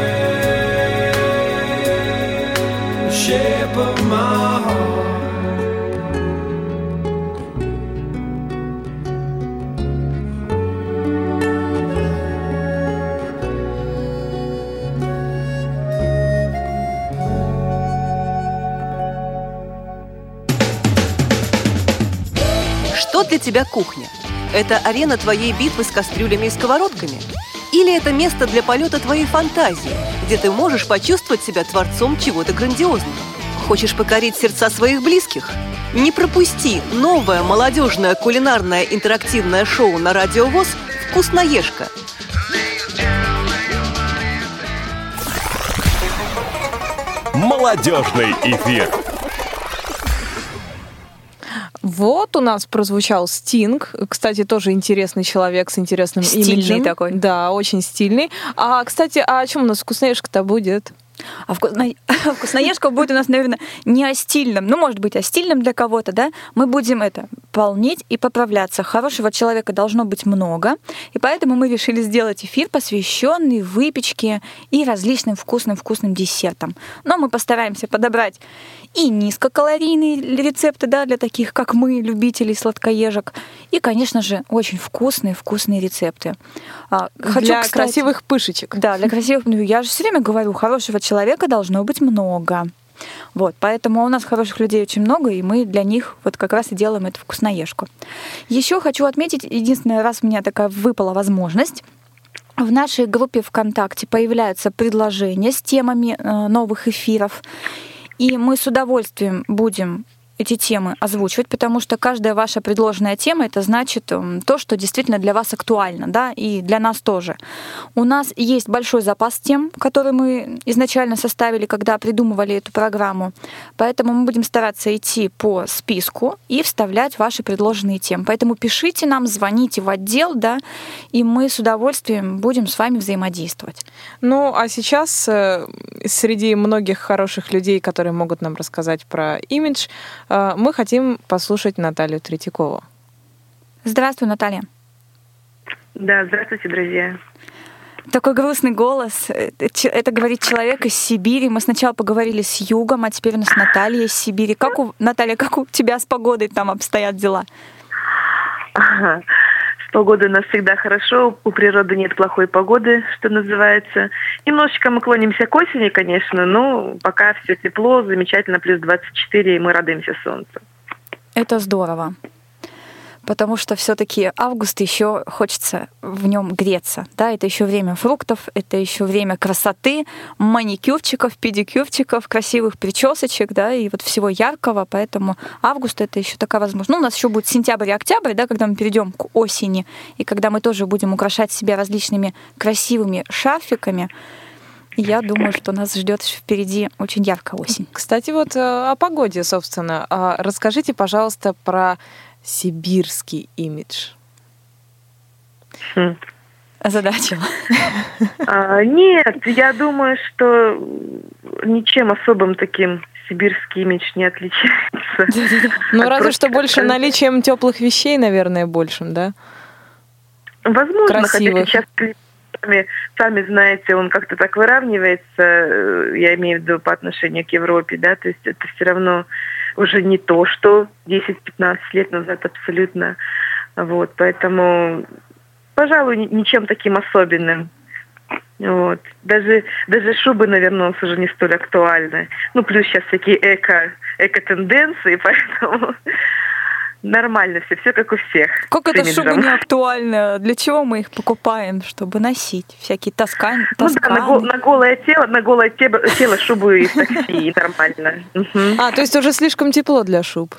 тебя кухня? Это арена твоей битвы с кастрюлями и сковородками? Или это место для полета твоей фантазии, где ты можешь почувствовать себя творцом чего-то грандиозного? Хочешь покорить сердца своих близких? Не пропусти новое молодежное кулинарное интерактивное шоу на Радио ВОЗ «Вкусноежка». Молодежный эфир. Вот у нас прозвучал Стинг. Кстати, тоже интересный человек с интересным Стильный имиджем. такой. Да, очень стильный. А, кстати, а о чем у нас вкусняшка-то будет? А вкусно... вкусноежка будет у нас, наверное, не о стильном, ну, может быть, о стильном для кого-то, да? Мы будем это полнить и поправляться. Хорошего человека должно быть много, и поэтому мы решили сделать эфир, посвященный выпечке и различным вкусным-вкусным десертам. Но мы постараемся подобрать и низкокалорийные рецепты, да, для таких, как мы, любителей сладкоежек, и, конечно же, очень вкусные-вкусные рецепты. А, Для красивых пышечек. Да, для красивых. Ну, я же все время говорю, хорошего человека должно быть много. Вот, поэтому у нас хороших людей очень много, и мы для них вот как раз и делаем эту вкусноежку. Еще хочу отметить, единственный раз у меня такая выпала возможность, в нашей группе ВКонтакте появляются предложения с темами э, новых эфиров, и мы с удовольствием будем эти темы озвучивать, потому что каждая ваша предложенная тема это значит м, то, что действительно для вас актуально, да, и для нас тоже. У нас есть большой запас тем, которые мы изначально составили, когда придумывали эту программу, поэтому мы будем стараться идти по списку и вставлять ваши предложенные темы. Поэтому пишите нам, звоните в отдел, да, и мы с удовольствием будем с вами взаимодействовать. Ну, а сейчас э, среди многих хороших людей, которые могут нам рассказать про имидж, э, мы хотим послушать Наталью Третьякову. Здравствуй, Наталья. Да, здравствуйте, друзья. Такой грустный голос. Это, ч- это говорит человек из Сибири. Мы сначала поговорили с югом, а теперь у нас Наталья из Сибири. Как у Наталья, как у тебя с погодой там обстоят дела? Ага. С погодой у нас всегда хорошо, у природы нет плохой погоды, что называется. Немножечко мы клонимся к осени, конечно, но пока все тепло, замечательно, плюс 24, и мы радуемся солнцу. Это здорово. Потому что все-таки август еще хочется в нем греться. Да, это еще время фруктов, это еще время красоты, маникюрчиков, педикюрчиков, красивых причесочек, да, и вот всего яркого. Поэтому август это еще такая возможность. Ну, у нас еще будет сентябрь и октябрь, да, когда мы перейдем к осени, и когда мы тоже будем украшать себя различными красивыми шарфиками. Я думаю, что нас ждет впереди очень яркая осень. Кстати, вот э, о погоде, собственно. А Расскажите, пожалуйста, про сибирский имидж. Озадачила. А, нет, я думаю, что ничем особым таким сибирский имидж не отличается. Ну, разве что больше наличием теплых вещей, наверное, большим, да? Возможно, хотя сейчас, сами, сами знаете, он как-то так выравнивается, э, я имею в виду по отношению к Европе, да, то есть это все равно уже не то, что 10-15 лет назад абсолютно. Вот, поэтому, пожалуй, ничем таким особенным. Вот. Даже, даже шубы, наверное, у нас уже не столь актуальны. Ну, плюс сейчас всякие эко, эко-тенденции, поэтому нормально все, все как у всех. Как это шуба не актуальна? Для чего мы их покупаем, чтобы носить? Всякие тоскань, Ну да, на, гол, на голое тело, на голое тело, тело шубу и такси, нормально. А, то есть уже слишком тепло для шуб?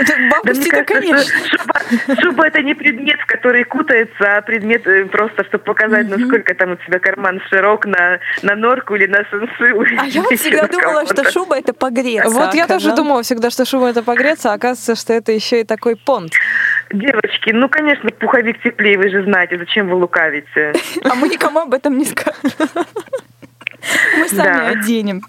Это бабушки, да, конечно. Шуба, шуба это не предмет, в который кутается, а предмет э, просто, чтобы показать, насколько там у тебя карман широк на, на норку или на сенсу. А я вот всегда думала, что шуба это погреться. Вот я тоже думала всегда, что шуба это погреться, а оказывается, что это еще и такой понт. Девочки, ну, конечно, пуховик теплее, вы же знаете, зачем вы лукавите. А мы никому об этом не скажем. Мы сами оденем.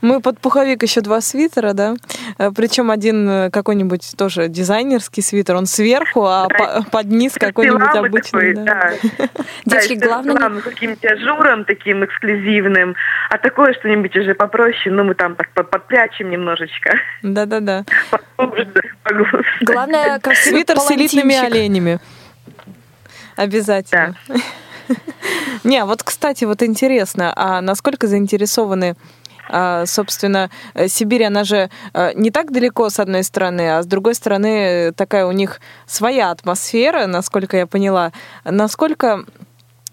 Мы под пуховик еще два свитера, да. Э, Причем один э, какой-нибудь тоже дизайнерский свитер, он сверху, а да. под низ какой-нибудь обычный. Такой, да. Да. Девочки, да, главное... Главное, каким-то ажуром таким эксклюзивным, а такое что-нибудь уже попроще, ну мы там так подпрячем немножечко. Да-да-да. Главное, как свитер с элитными оленями. Обязательно. Да. Не, вот, кстати, вот интересно, а насколько заинтересованы собственно, э, Сибирь, она же э, не так далеко, с одной стороны, а с другой стороны, такая у них своя атмосфера, насколько я поняла. Насколько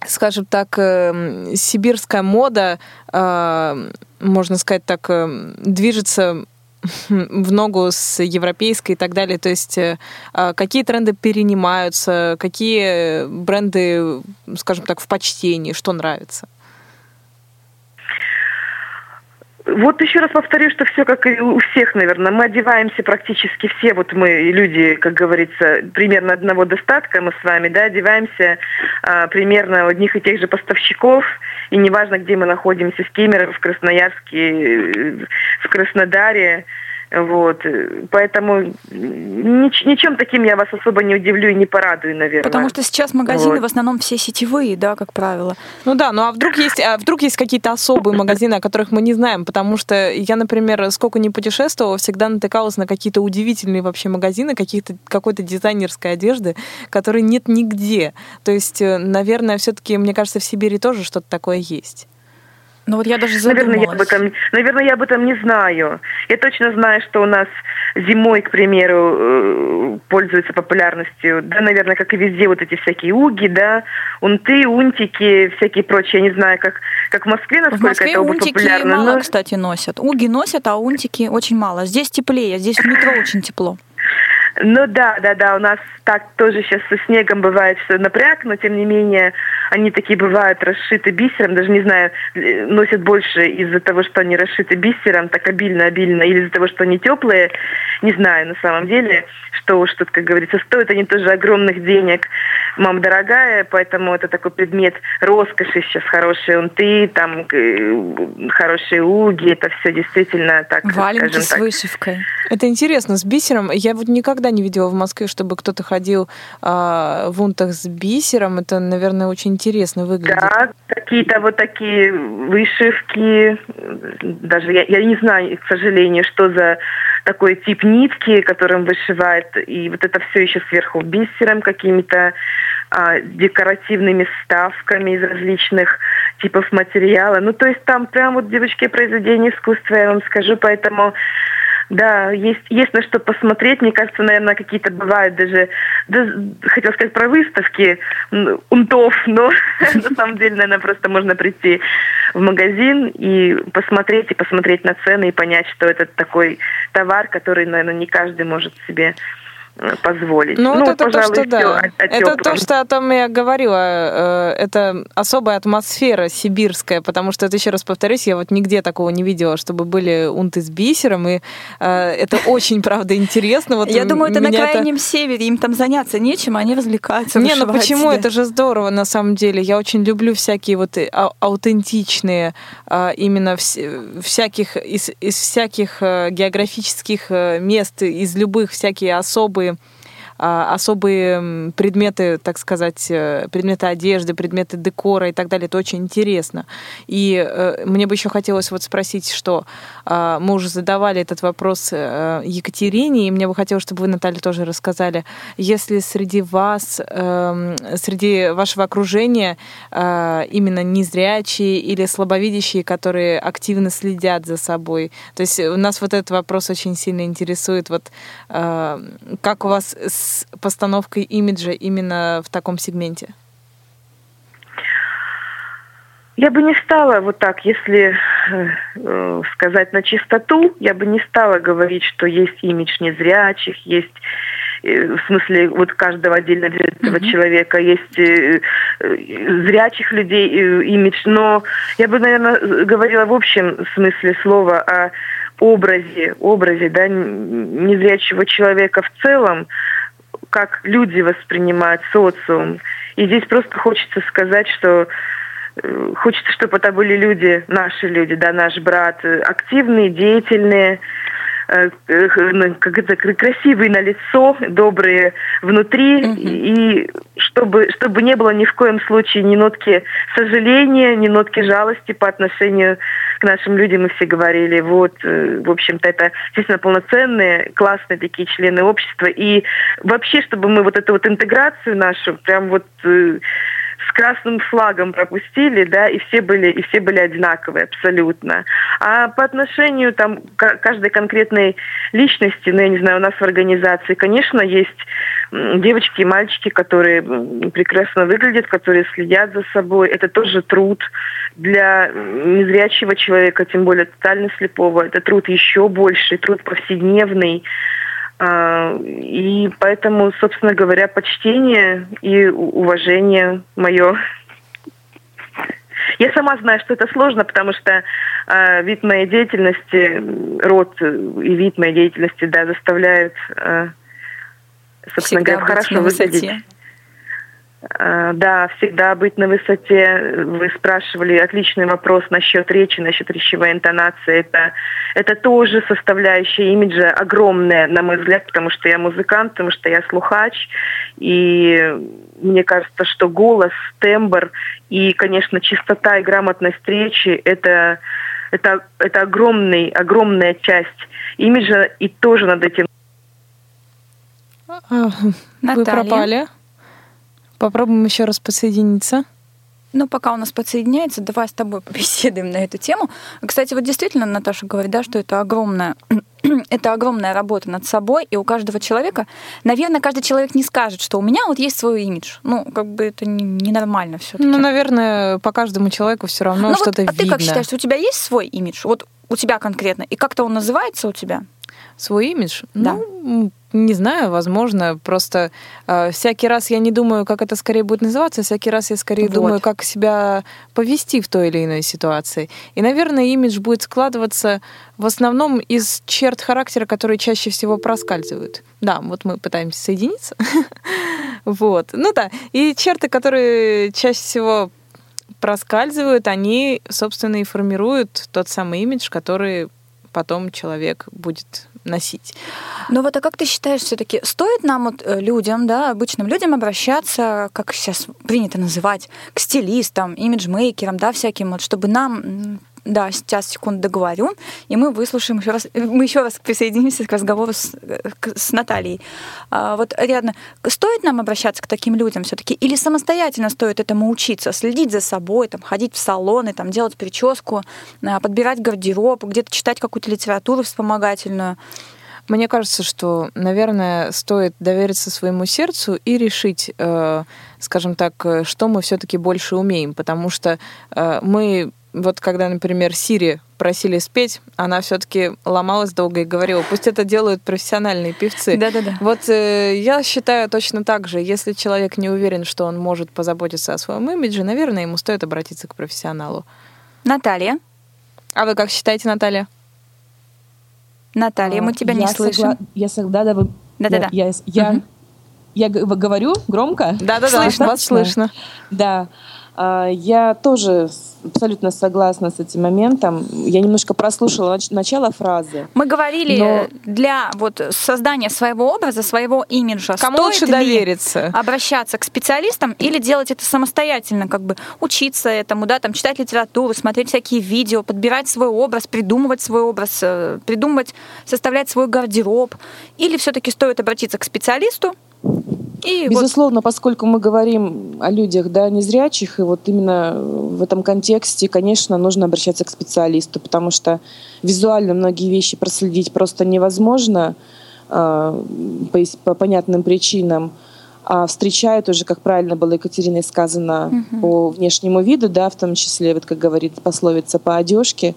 скажем так, э, сибирская мода, можно сказать так, движется в ногу с европейской и так далее. То есть какие тренды перенимаются, какие бренды, скажем так, в почтении, что нравится? Вот еще раз повторю, что все как и у всех, наверное. Мы одеваемся практически все, вот мы люди, как говорится, примерно одного достатка мы с вами, да, одеваемся а, примерно у одних и тех же поставщиков, и неважно, где мы находимся, в Кемерово, в Красноярске, в Краснодаре, вот. Поэтому нич- ничем таким я вас особо не удивлю и не порадую, наверное. Потому что сейчас магазины вот. в основном все сетевые, да, как правило. Ну да, ну а вдруг есть, а вдруг есть какие-то особые магазины, о которых мы не знаем, потому что я, например, сколько не путешествовала, всегда натыкалась на какие-то удивительные вообще магазины, каких-то, какой-то дизайнерской одежды, которой нет нигде. То есть, э, наверное, все-таки, мне кажется, в Сибири тоже что-то такое есть. Ну вот я даже задумалась. Наверное, я об этом, наверное, я об этом не знаю. Я точно знаю, что у нас зимой, к примеру, э, пользуется популярностью, да, наверное, как и везде, вот эти всякие уги, да, унты, унтики, всякие прочие. Я не знаю, как, как в Москве, насколько в Москве это унтики мало, но... кстати, носят. Уги носят, а унтики очень мало. Здесь теплее, здесь в метро очень тепло. Ну да, да, да, у нас так тоже сейчас со снегом бывает, что напряг, но тем не менее они такие бывают расшиты бисером, даже не знаю, э, носят больше из-за того, что они расшиты бисером, так обильно-обильно, или из-за того, что они теплые, не знаю на самом деле, что уж тут, как говорится, стоят они тоже огромных денег. Мама дорогая, поэтому это такой предмет роскоши сейчас, хорошие унты, там э, хорошие уги, это все действительно так, Валенки скажем с так. вышивкой. Это интересно, с бисером. Я вот никогда не видела в Москве, чтобы кто-то ходил а, в унтах с бисером. Это, наверное, очень интересно выглядит. Да, какие-то вот такие вышивки. Даже я, я не знаю, к сожалению, что за такой тип нитки, которым вышивает. И вот это все еще сверху бисером какими-то а, декоративными вставками из различных типов материала. Ну, то есть там прям вот, девочки, произведение искусства, я вам скажу, поэтому да, есть, есть на что посмотреть. Мне кажется, наверное, какие-то бывают даже, да, хотел сказать про выставки унтов, но на самом деле, наверное, просто можно прийти в магазин и посмотреть, и посмотреть на цены, и понять, что это такой товар, который, наверное, не каждый может себе позволить. Ну, ну это пожалуй, то, что да. О, о это то, что о том я говорила. Э, это особая атмосфера сибирская, потому что, это еще раз повторюсь, я вот нигде такого не видела, чтобы были унты с бисером, и э, это очень, правда, интересно. Вот я думаю, это на крайнем севере, им там заняться нечем, они развлекаются. Не, ну почему? Это же здорово, на самом деле. Я очень люблю всякие вот э, аутентичные, именно всяких, из, из всяких географических мест, из любых всякие особые а, особые предметы, так сказать, э, предметы одежды, предметы декора и так далее. Это очень интересно. И э, мне бы еще хотелось вот спросить, что а, мы уже задавали этот вопрос э, Екатерине, и мне бы хотелось, чтобы вы, Наталья, тоже рассказали, если среди вас, эм, среди вашего окружения именно незрячие или слабовидящие, которые активно следят за собой. То есть у нас вот этот вопрос очень сильно интересует. Вот как у вас с постановкой имиджа именно в таком сегменте? Я бы не стала вот так, если э, сказать на чистоту, я бы не стала говорить, что есть имидж незрячих, есть э, в смысле вот каждого отдельно этого mm-hmm. человека есть э, э, зрячих людей э, имидж, но я бы, наверное, говорила в общем смысле слова о образе, образе, да, незрячего человека в целом, как люди воспринимают социум. И здесь просто хочется сказать, что Э, хочется, чтобы это были люди, наши люди, да, наш брат, э, активные, деятельные, э, как это, красивые на лицо, добрые внутри, mm-hmm. и чтобы, чтобы не было ни в коем случае ни нотки сожаления, ни нотки жалости по отношению к нашим людям, мы все говорили, вот, в общем-то, это, естественно, полноценные, классные такие члены общества, и вообще, чтобы мы вот эту вот интеграцию нашу, прям вот с красным флагом пропустили, да, и все были, и все были одинаковые абсолютно. А по отношению там к каждой конкретной личности, ну, я не знаю, у нас в организации, конечно, есть девочки и мальчики, которые прекрасно выглядят, которые следят за собой. Это тоже труд для незрячего человека, тем более тотально слепого. Это труд еще больше, труд повседневный. А, и поэтому, собственно говоря, почтение и уважение мое. Я сама знаю, что это сложно, потому что э, вид моей деятельности, род и вид моей деятельности, да, заставляют, э, собственно Всегда говоря, хорошо выглядеть. Э, да, всегда быть на высоте. Вы спрашивали отличный вопрос насчет речи, насчет речевой интонации. Это, это тоже составляющая имиджа огромная, на мой взгляд, потому что я музыкант, потому что я слухач. И мне кажется, что голос, тембр и, конечно, чистота и грамотность речи это, это, это огромный, огромная часть имиджа, и тоже над этим. А, вы пропали. Попробуем еще раз подсоединиться. Ну, пока у нас подсоединяется, давай с тобой побеседуем на эту тему. Кстати, вот действительно Наташа говорит, да, что это огромная, это огромная работа над собой, и у каждого человека, наверное, каждый человек не скажет, что у меня вот есть свой имидж. Ну, как бы это ненормально не все-таки. Ну, наверное, по каждому человеку все равно ну, что-то вот, а ты как считаешь, у тебя есть свой имидж? Вот у тебя конкретно, и как-то он называется у тебя? Свой имидж? Да. Ну, не знаю, возможно, просто э, всякий раз я не думаю, как это скорее будет называться, всякий раз я скорее вот. думаю, как себя повести в той или иной ситуации. И, наверное, имидж будет складываться в основном из черт характера, которые чаще всего проскальзывают. Да, вот мы пытаемся соединиться. Вот. Ну да, и черты, которые чаще всего проскальзывают, они, собственно, и формируют тот самый имидж, который потом человек будет носить. Ну вот, а как ты считаешь, все-таки стоит нам вот э, людям, да, обычным людям обращаться, как сейчас принято называть, к стилистам, имиджмейкерам, да, всяким, вот, чтобы нам да, сейчас, секунду договорю, и мы выслушаем еще раз, мы еще раз присоединимся к разговору с, с Натальей. А, вот, Ариадна, стоит нам обращаться к таким людям все-таки, или самостоятельно стоит этому учиться, следить за собой, там, ходить в салоны, там, делать прическу, а, подбирать гардероб, где-то читать какую-то литературу вспомогательную? Мне кажется, что, наверное, стоит довериться своему сердцу и решить, э, скажем так, э, что мы все-таки больше умеем, потому что э, мы вот когда, например, Сири просили спеть, она все-таки ломалась долго и говорила, пусть это делают профессиональные певцы. Да-да-да. Вот э, я считаю точно так же, если человек не уверен, что он может позаботиться о своем имидже, наверное, ему стоит обратиться к профессионалу. Наталья. А вы как считаете, Наталья? Наталья, мы тебя я не согла... слышим. Я всегда... Да-да-да. Я, я, угу. я говорю громко? Да-да-да, вас слышно. Да. А, я тоже абсолютно согласна с этим моментом. Я немножко прослушала начало фразы. Мы говорили, но... для вот создания своего образа, своего имиджа, Кому лучше довериться? обращаться к специалистам или делать это самостоятельно, как бы учиться этому, да, там читать литературу, смотреть всякие видео, подбирать свой образ, придумывать свой образ, э, придумывать, составлять свой гардероб, или все-таки стоит обратиться к специалисту, и Безусловно, вот... поскольку мы говорим о людях да, незрячих, и вот именно в этом контексте, конечно, нужно обращаться к специалисту, потому что визуально многие вещи проследить просто невозможно э, по, по понятным причинам а встречают уже, как правильно было Екатериной сказано, угу. по внешнему виду, да, в том числе, вот как говорит пословица, по одежке.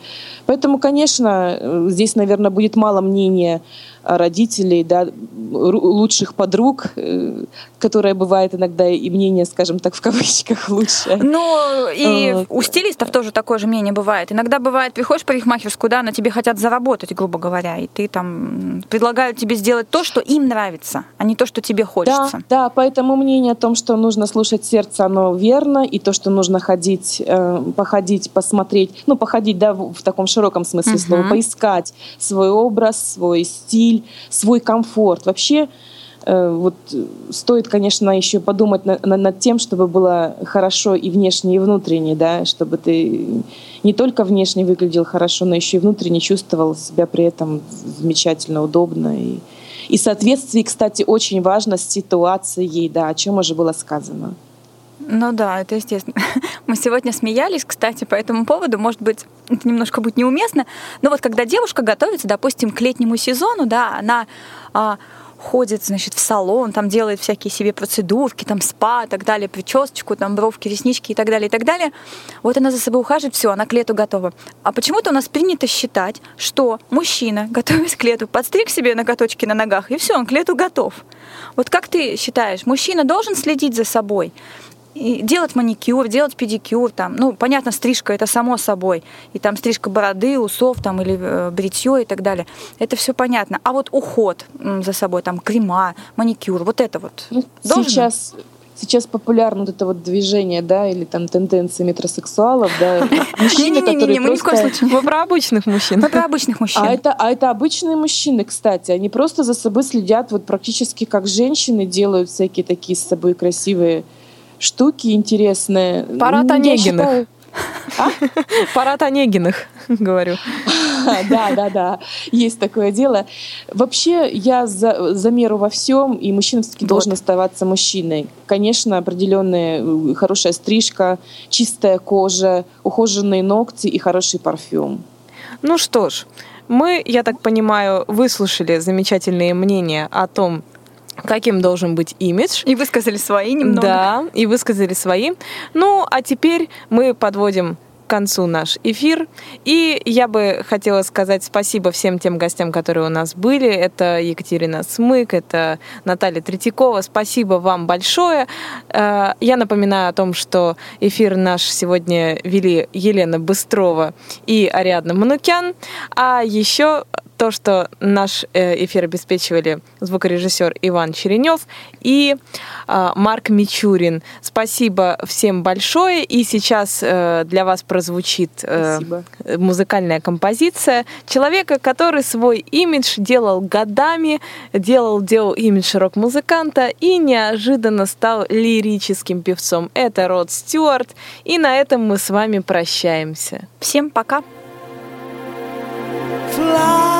Поэтому, конечно, здесь, наверное, будет мало мнения родителей, да, лучших подруг, э, которая бывает иногда и мнение, скажем так, в кавычках лучше. Ну, и вот. у стилистов тоже такое же мнение бывает. Иногда бывает, приходишь в парикмахерскую, да, на тебе хотят заработать, грубо говоря, и ты там предлагают тебе сделать то, что им нравится, а не то, что тебе хочется. Да, да поэтому мнение о том, что нужно слушать сердце, оно верно, и то, что нужно ходить, э, походить, посмотреть, ну, походить, да, в, таком широком смысле uh-huh. слова, поискать свой образ, свой стиль, стиль, свой комфорт. Вообще, э, вот стоит, конечно, еще подумать на, на, над тем, чтобы было хорошо и внешне, и внутренне, да, чтобы ты не только внешне выглядел хорошо, но еще и внутренне чувствовал себя при этом замечательно, удобно. И, и соответствие, кстати, очень важно с ситуацией, да, о чем уже было сказано. Ну да, это естественно. Мы сегодня смеялись, кстати, по этому поводу. Может быть, это немножко будет неуместно. Но вот когда девушка готовится, допустим, к летнему сезону, да, она а, ходит, значит, в салон, там делает всякие себе процедурки, там спа и так далее, причесочку, там бровки, реснички и так далее, и так далее. Вот она за собой ухаживает, все, она к лету готова. А почему-то у нас принято считать, что мужчина, готовясь к лету, подстриг себе ноготочки на ногах, и все, он к лету готов. Вот как ты считаешь, мужчина должен следить за собой? И делать маникюр, делать педикюр, там, ну, понятно, стрижка это само собой, и там стрижка бороды, усов, там, или э, бритье и так далее, это все понятно. А вот уход за собой, там, крема, маникюр, вот это вот. Ну, сейчас, сейчас популярно вот это вот движение, да, или там тенденции метросексуалов, да, мужчины, которые мы ни в коем случае. Мы про обычных мужчин. Мы про обычных мужчин. А это, а это обычные мужчины, кстати, они просто за собой следят, вот практически как женщины делают всякие такие с собой красивые штуки интересные. Парад Онегиных. А? Парад Онегиных, говорю. Да, да, да, есть такое дело. Вообще, я за, за меру во всем, и мужчина все-таки вот. должен оставаться мужчиной. Конечно, определенная э, хорошая стрижка, чистая кожа, ухоженные ногти и хороший парфюм. Ну что ж, мы, я так понимаю, выслушали замечательные мнения о том, каким должен быть имидж. И высказали свои немного. Да, и высказали свои. Ну, а теперь мы подводим к концу наш эфир. И я бы хотела сказать спасибо всем тем гостям, которые у нас были. Это Екатерина Смык, это Наталья Третьякова. Спасибо вам большое. Э, я напоминаю о том, что эфир наш сегодня вели Елена Быстрова и Ариадна Манукян. А еще то, что наш э, эфир обеспечивали звукорежиссер Иван Черенев и э, Марк Мичурин. Спасибо всем большое. И сейчас э, для вас прозвучит музыкальная композиция человека, который свой имидж делал годами, делал, делал имидж рок-музыканта и неожиданно стал лирическим певцом. Это Род Стюарт. И на этом мы с вами прощаемся. Всем пока! Fly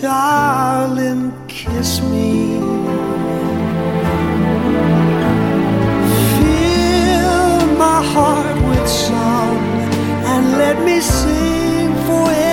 darling, kiss me. Fill my heart with song and let me sing forevermore.